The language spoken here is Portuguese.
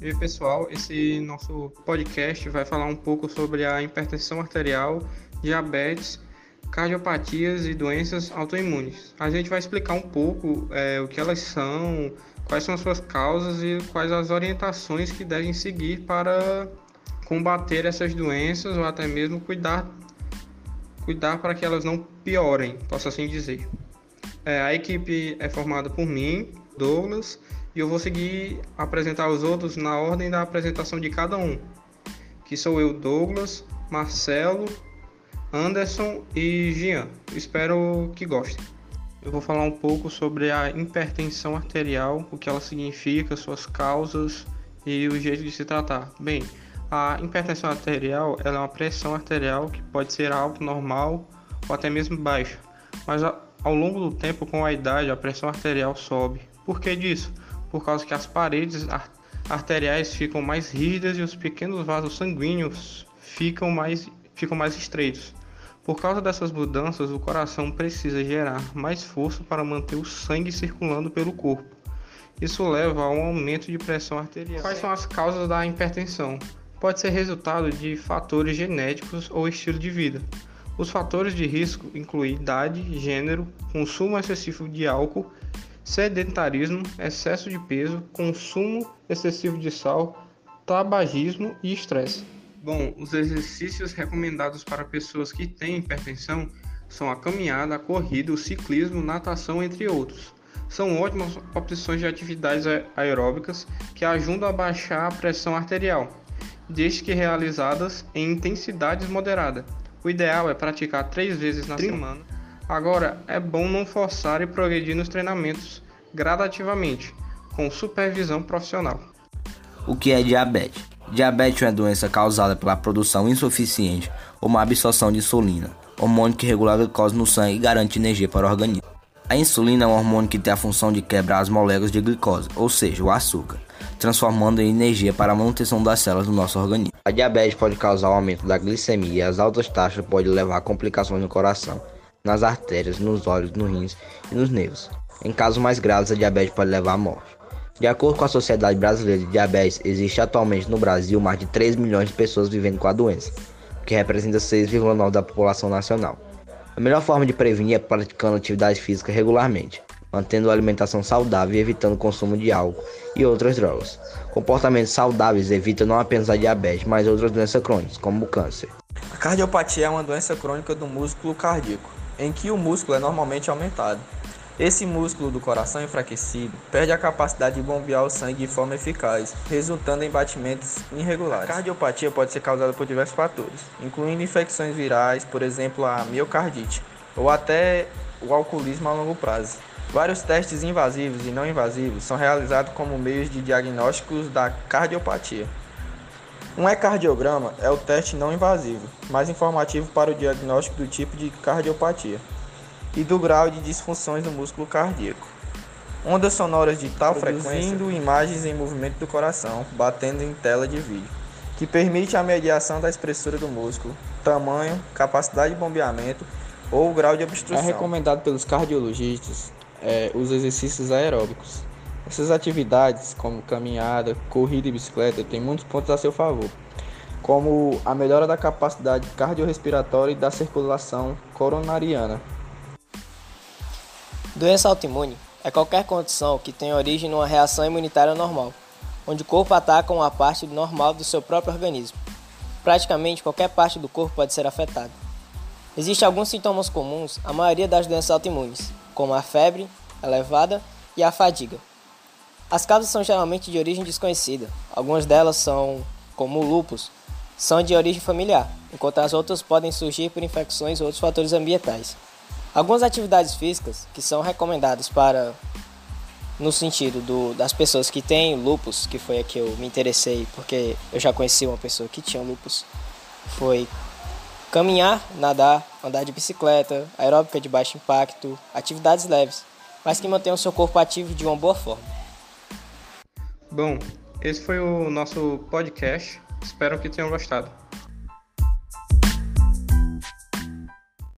E pessoal, esse nosso podcast vai falar um pouco sobre a hipertensão arterial, diabetes, cardiopatias e doenças autoimunes. A gente vai explicar um pouco é, o que elas são, quais são as suas causas e quais as orientações que devem seguir para combater essas doenças ou até mesmo cuidar, cuidar para que elas não piorem, posso assim dizer. É, a equipe é formada por mim, Douglas, e eu vou seguir apresentar os outros na ordem da apresentação de cada um, que sou eu, Douglas, Marcelo, Anderson e Jean. Espero que gostem. Eu vou falar um pouco sobre a hipertensão arterial, o que ela significa, suas causas e o jeito de se tratar. Bem, a hipertensão arterial é uma pressão arterial que pode ser alta, normal ou até mesmo baixa, mas ao longo do tempo, com a idade, a pressão arterial sobe. Por que disso? Por causa que as paredes arteriais ficam mais rígidas e os pequenos vasos sanguíneos ficam mais, ficam mais estreitos. Por causa dessas mudanças, o coração precisa gerar mais força para manter o sangue circulando pelo corpo. Isso leva a um aumento de pressão arterial. Quais são as causas da hipertensão? Pode ser resultado de fatores genéticos ou estilo de vida. Os fatores de risco incluem idade, gênero, consumo excessivo de álcool, sedentarismo, excesso de peso, consumo excessivo de sal, tabagismo e estresse. Bom, os exercícios recomendados para pessoas que têm hipertensão são a caminhada, a corrida, o ciclismo, natação, entre outros. São ótimas opções de atividades aeróbicas que ajudam a baixar a pressão arterial, desde que realizadas em intensidades moderadas. O ideal é praticar três vezes na semana. Agora, é bom não forçar e progredir nos treinamentos gradativamente, com supervisão profissional. O que é diabetes? Diabetes é uma doença causada pela produção insuficiente ou má absorção de insulina, hormônio que regula a glicose no sangue e garante energia para o organismo. A insulina é um hormônio que tem a função de quebrar as moléculas de glicose, ou seja, o açúcar, transformando em energia para a manutenção das células do nosso organismo. A diabetes pode causar o aumento da glicemia e as altas taxas podem levar a complicações no coração, nas artérias, nos olhos, nos rins e nos nervos. Em casos mais graves, a diabetes pode levar à morte. De acordo com a Sociedade Brasileira de Diabetes, existe atualmente no Brasil mais de 3 milhões de pessoas vivendo com a doença, o que representa 6,9% da população nacional. A melhor forma de prevenir é praticando atividade física regularmente, mantendo a alimentação saudável e evitando o consumo de álcool e outras drogas. Comportamentos saudáveis evitam não apenas a diabetes, mas outras doenças crônicas, como o câncer. A cardiopatia é uma doença crônica do músculo cardíaco, em que o músculo é normalmente aumentado. Esse músculo do coração enfraquecido perde a capacidade de bombear o sangue de forma eficaz, resultando em batimentos irregulares. A cardiopatia pode ser causada por diversos fatores, incluindo infecções virais, por exemplo, a miocardite, ou até o alcoolismo a longo prazo. Vários testes invasivos e não invasivos são realizados como meios de diagnósticos da cardiopatia. Um ecardiograma é o teste não invasivo, mais informativo para o diagnóstico do tipo de cardiopatia e do grau de disfunções do músculo cardíaco. Ondas sonoras de tal frequência imagens em movimento do coração, batendo em tela de vídeo, que permite a mediação da espessura do músculo, tamanho, capacidade de bombeamento ou grau de obstrução. É recomendado pelos cardiologistas é, os exercícios aeróbicos. Essas atividades, como caminhada, corrida e bicicleta, têm muitos pontos a seu favor, como a melhora da capacidade cardiorrespiratória e da circulação coronariana, Doença autoimune é qualquer condição que tenha origem numa reação imunitária normal, onde o corpo ataca uma parte normal do seu próprio organismo. Praticamente qualquer parte do corpo pode ser afetada. Existem alguns sintomas comuns à maioria das doenças autoimunes, como a febre elevada e a fadiga. As causas são geralmente de origem desconhecida. Algumas delas são, como o lúpus, são de origem familiar, enquanto as outras podem surgir por infecções ou outros fatores ambientais. Algumas atividades físicas que são recomendadas para no sentido do, das pessoas que têm lupus, que foi a que eu me interessei, porque eu já conheci uma pessoa que tinha lupus, foi caminhar, nadar, andar de bicicleta, aeróbica de baixo impacto, atividades leves, mas que mantenham seu corpo ativo de uma boa forma. Bom, esse foi o nosso podcast. Espero que tenham gostado.